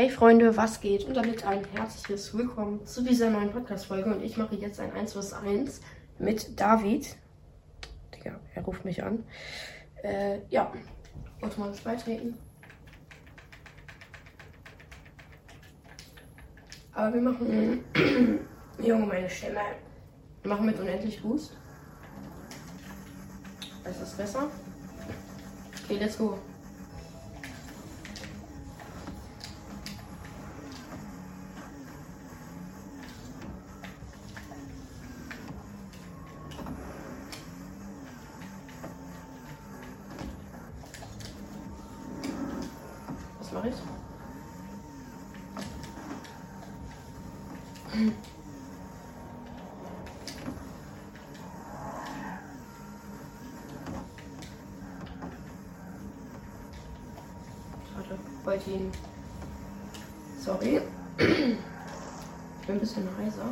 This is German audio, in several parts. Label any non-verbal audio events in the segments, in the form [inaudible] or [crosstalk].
Hey Freunde, was geht? Und damit ein herzliches Willkommen zu dieser neuen Podcast-Folge. Und ich mache jetzt ein 1 vs 1 mit David. Digga, er ruft mich an. Äh, ja, automatisch beitreten. Aber wir machen. [clears throat] Junge, meine Stimme. Wir machen mit unendlich Boost. Das ist besser. Okay, let's go. Mache ich? Schade, wollte ihn. Sorry. Ich bin ein bisschen heiser.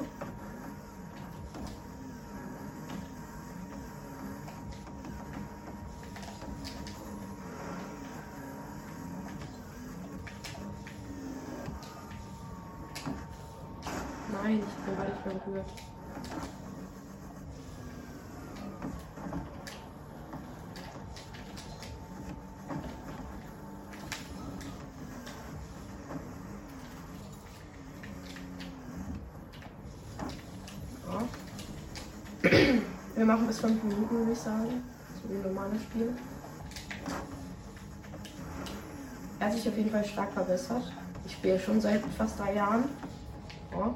Nein, ich bin gar nicht berührt. Wir machen bis 5 Minuten, würde ich sagen. So wie ein normales Spiel. Er hat sich auf jeden Fall stark verbessert. Ich spiele schon seit fast drei Jahren. Ja.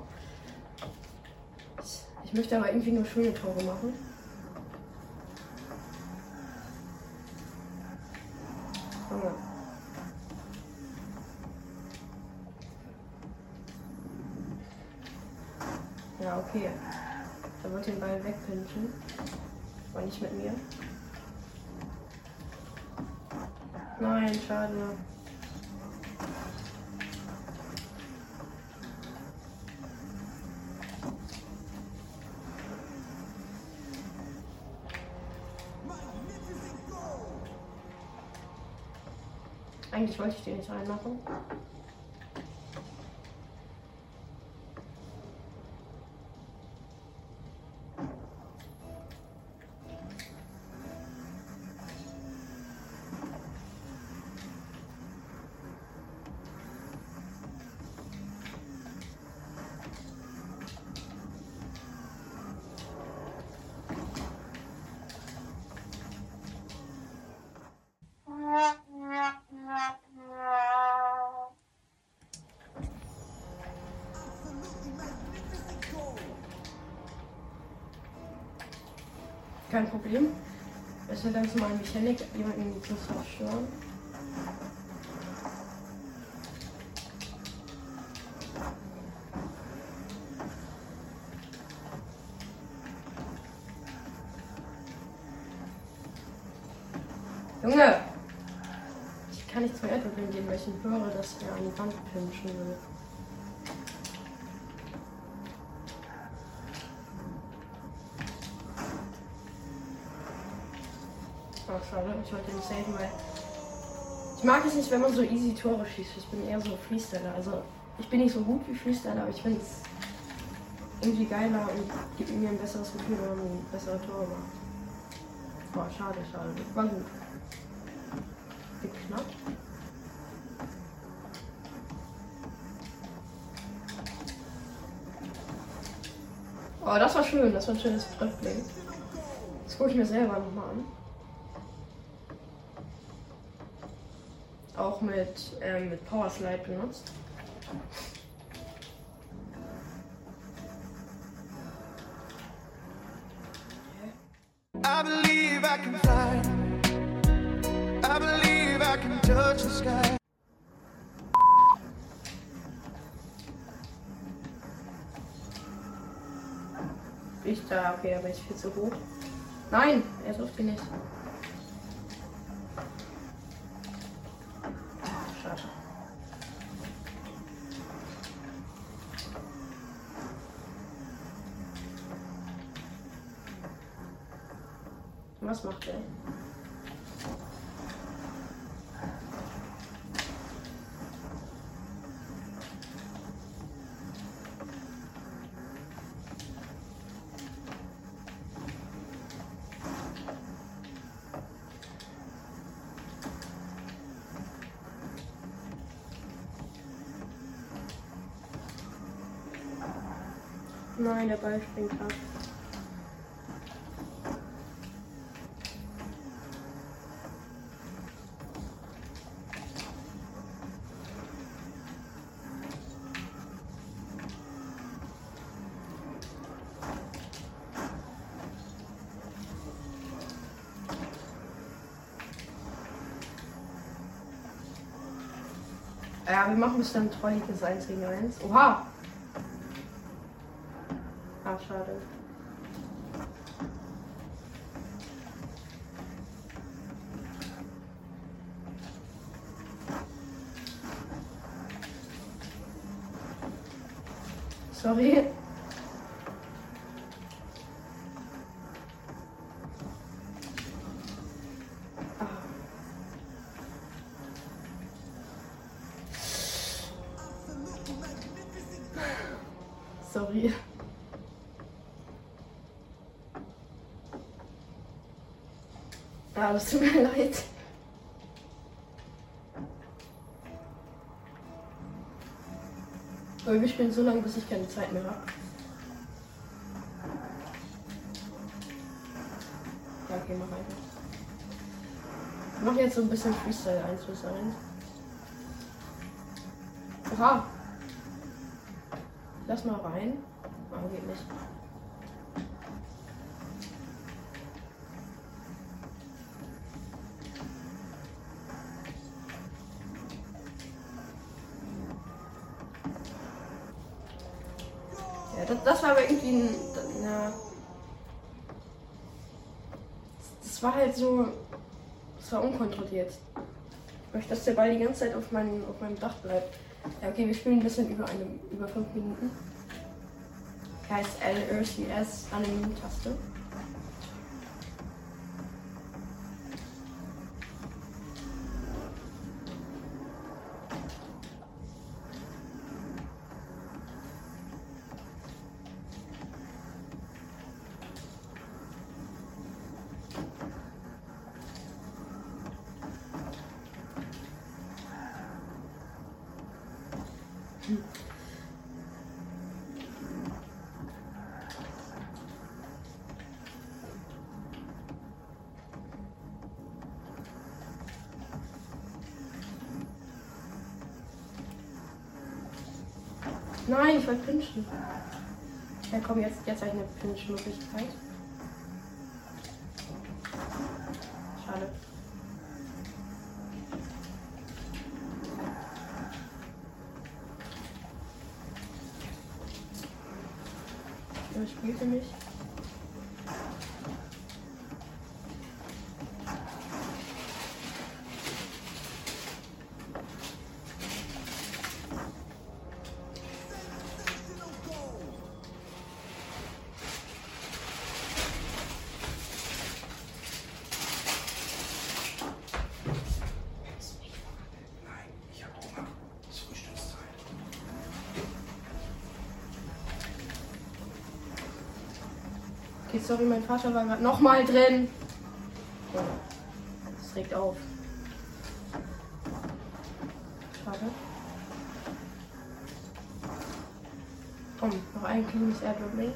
Ich, möchte aber irgendwie nur schöne Tore machen. Junge. Ja, okay. Er wird den Ball wegpinchen. Aber nicht mit mir. Nein, schade. Eigentlich wollte ich den nicht reinmachen. Kein Problem. Es ist ja ganz normal Mechanik, jemanden zu zerstören. Junge! Ich kann nicht zum Erdbeben gehen, weil ich höre, dass er an die Wand pinschen will. Oh, schade, ich wollte nicht saven, weil. Ich mag es nicht, wenn man so easy Tore schießt. Ich bin eher so Freestyler. Also, ich bin nicht so gut wie Freestyler, aber ich finde es irgendwie geiler und gibt mir ein besseres Gefühl, wenn man bessere Tore macht. Boah, schade, schade. War gut. Geknappt. Oh, das war schön. Das war ein schönes Treffplay. Das gucke ich mir selber nochmal an. Auch mit, ähm, mit Power Slide benutzt. I believe I can fly. I believe I can touch the sky. Ich da, okay, bin ich viel zu hoch. Nein, er sucht ihn nicht. Was macht er? Nein, der Ball springt ab. Ja, wir machen dann trolliges 1 gegen 1. Oha! Ah, schade. Sorry. Sorry. Ja, das tut mir [laughs] leid. Aber wir spielen so lange, bis ich keine Zeit mehr habe. Ja, okay, mach weiter. Ich mach jetzt so ein bisschen Freestyle 1 bis 1. Oha! Lass mal rein. Ah, geht nicht. Ja, das, das war aber irgendwie ein. Ja. Das war halt so. Das war unkontrolliert. Möchte, dass der Ball die ganze Zeit auf, meinem auf meinem Dach bleibt. Ja, okay, wir spielen ein bisschen über eine, über fünf Minuten. Heißt L, R, C, S an der Nein, ich wollte pinchen. Ja komm, jetzt, jetzt habe ich eine Pinch-Möglichkeit. Schade. Okay, sorry, mein Vater war gerade nochmal drin. Das regt auf. Schade. Komm, noch ein cleanes Airdribbling.